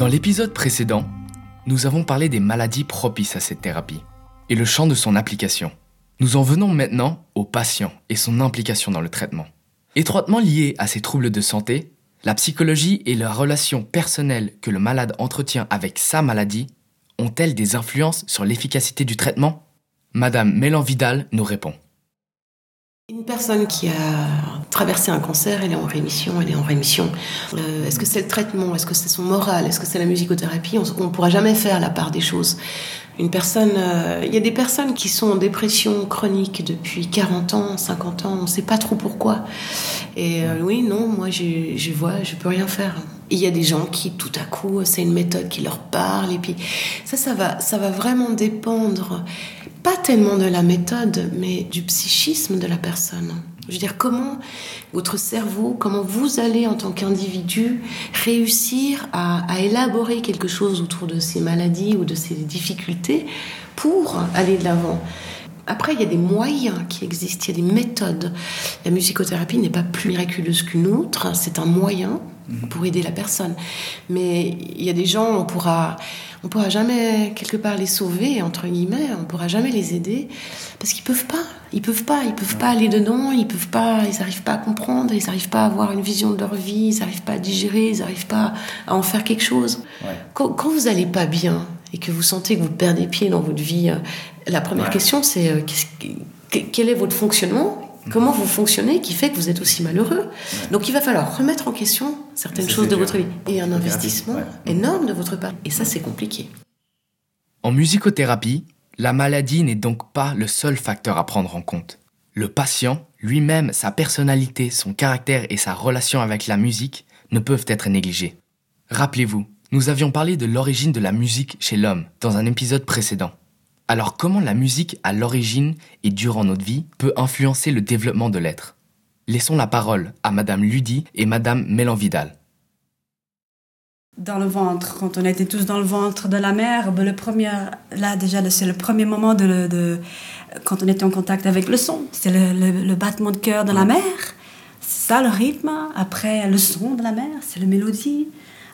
Dans l'épisode précédent, nous avons parlé des maladies propices à cette thérapie et le champ de son application. Nous en venons maintenant au patient et son implication dans le traitement. Étroitement liés à ces troubles de santé, la psychologie et la relation personnelle que le malade entretient avec sa maladie ont-elles des influences sur l'efficacité du traitement? Madame Mélan Vidal nous répond. Une personne qui a traversé un cancer, elle est en rémission, elle est en rémission. Euh, est-ce que c'est le traitement? Est-ce que c'est son moral? Est-ce que c'est la musicothérapie? On ne pourra jamais faire la part des choses. Une personne, euh, il y a des personnes qui sont en dépression chronique depuis 40 ans, 50 ans, on ne sait pas trop pourquoi. Et euh, oui, non, moi je, vois, je peux rien faire. Il y a des gens qui, tout à coup, c'est une méthode qui leur parle, et puis ça, ça va, ça va vraiment dépendre pas tellement de la méthode, mais du psychisme de la personne. Je veux dire, comment votre cerveau, comment vous allez en tant qu'individu réussir à, élaborer quelque chose autour de ces maladies ou de ces difficultés pour aller de l'avant? Après, il y a des moyens qui existent, il y a des méthodes. La musicothérapie n'est pas plus miraculeuse qu'une autre, c'est un moyen pour aider la personne. Mais il y a des gens, on pourra on pourra jamais quelque part les sauver entre guillemets, on pourra jamais les aider parce qu'ils peuvent pas, ils peuvent pas, ils peuvent pas aller dedans, ils peuvent pas, ils n'arrivent pas à comprendre, ils n'arrivent pas à avoir une vision de leur vie, ils n'arrivent pas à digérer, ils n'arrivent pas à en faire quelque chose. Quand, vous allez pas bien et que vous sentez que vous perdez pied dans votre vie, euh, la première question c'est euh, quel est votre fonctionnement? Comment vous fonctionnez qui fait que vous êtes aussi malheureux? Donc il va falloir remettre en question certaines choses de votre vie et un investissement énorme de votre part. Et ça, c'est compliqué. En musicothérapie, la maladie n'est donc pas le seul facteur à prendre en compte. Le patient, lui-même, sa personnalité, son caractère et sa relation avec la musique ne peuvent être négligés. Rappelez-vous, nous avions parlé de l'origine de la musique chez l'homme dans un épisode précédent. Alors comment la musique à l'origine et durant notre vie peut influencer le développement de l'être? Laissons la parole à Madame Ludi et Madame Mélan-Vidal. Dans le ventre, quand on était tous dans le ventre de la mère, ben, le premier, là déjà c'est le premier moment de, quand on était en contact avec le son, c'est le, battement de cœur de la mère, c'est ça le rythme. Après le son de la mère, c'est la mélodie.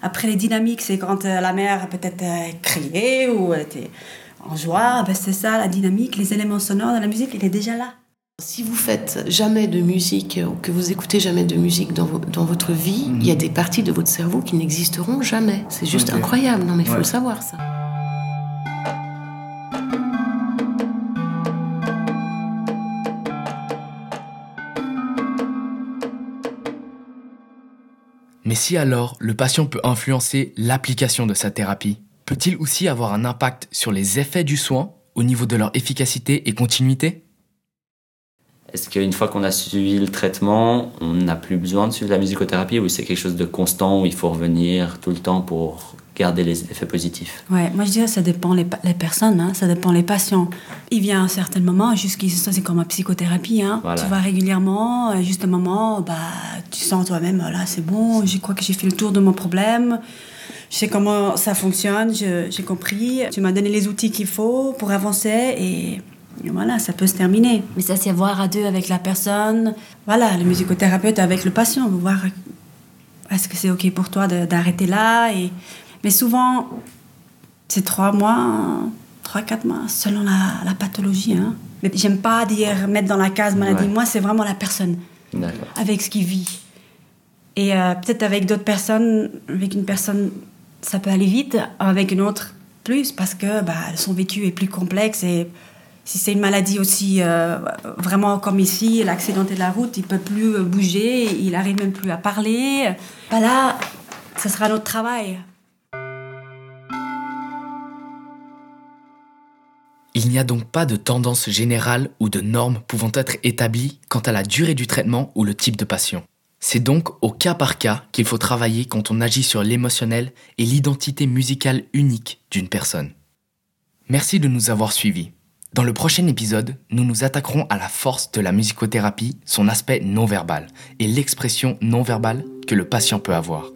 Après les dynamiques, c'est quand euh, la mère peut-être euh, criait ou était en joie, ben c'est ça, la dynamique, les éléments sonores de la musique, il est déjà là. Si vous faites jamais de musique ou que vous écoutez jamais de musique dans, dans votre vie, il y a mhm. des parties de votre cerveau qui n'existeront jamais. C'est juste incroyable. Non, mais il faut le savoir, ça. Mais si alors le patient peut influencer l'application de sa thérapie, peut-il aussi avoir un impact sur les effets du soin au niveau de leur efficacité et continuité? Est-ce qu'une fois qu'on a suivi le traitement, on n'a plus besoin de suivre la musicothérapie ou c'est quelque chose de constant où il faut revenir tout le temps pour garder les effets positifs? Ouais, moi je dirais que ça dépend les, les personnes, hein, ça dépend les patients. Il vient à un certain moment, jusqu'ici c'est comme la psychothérapie, hein. tu vas régulièrement, euh, juste un moment, bah, tu sens toi-même, là c'est bon, je crois que j'ai fait le tour de mon problème je sais comment ça fonctionne, j'ai compris. Tu m'as donné les outils qu'il faut pour avancer et voilà, ça peut se terminer. Mais ça, c'est voir à deux avec la personne. Voilà, le musicothérapeute avec le patient, voir est-ce que c'est OK pour toi d'arrêter là. Et... Mais souvent, c'est trois mois, trois, quatre mois, selon la, pathologie. Hein. Mais j'aime pas dire mettre dans la case maladie. Moi, c'est vraiment la personne avec ce qu'il vit. Et euh, peut-être avec d'autres personnes, avec une personne ça peut aller vite, avec une autre plus, parce que bah, son vécu est plus complexe et si c'est une maladie aussi euh, vraiment comme ici, l'accidenté de la route, il peut plus bouger, il arrive même plus à parler. Bah là, ce sera notre travail. Il n'y a donc pas de tendance générale ou de normes pouvant être établies quant à la durée du traitement ou le type de patient. C'est donc au cas par cas qu'il faut travailler quand on agit sur l'émotionnel et l'identité musicale unique d'une personne. Merci de nous avoir suivis. Dans le prochain épisode, nous nous attaquerons à la force de la musicothérapie, son aspect non verbal et l'expression non verbale que le patient peut avoir.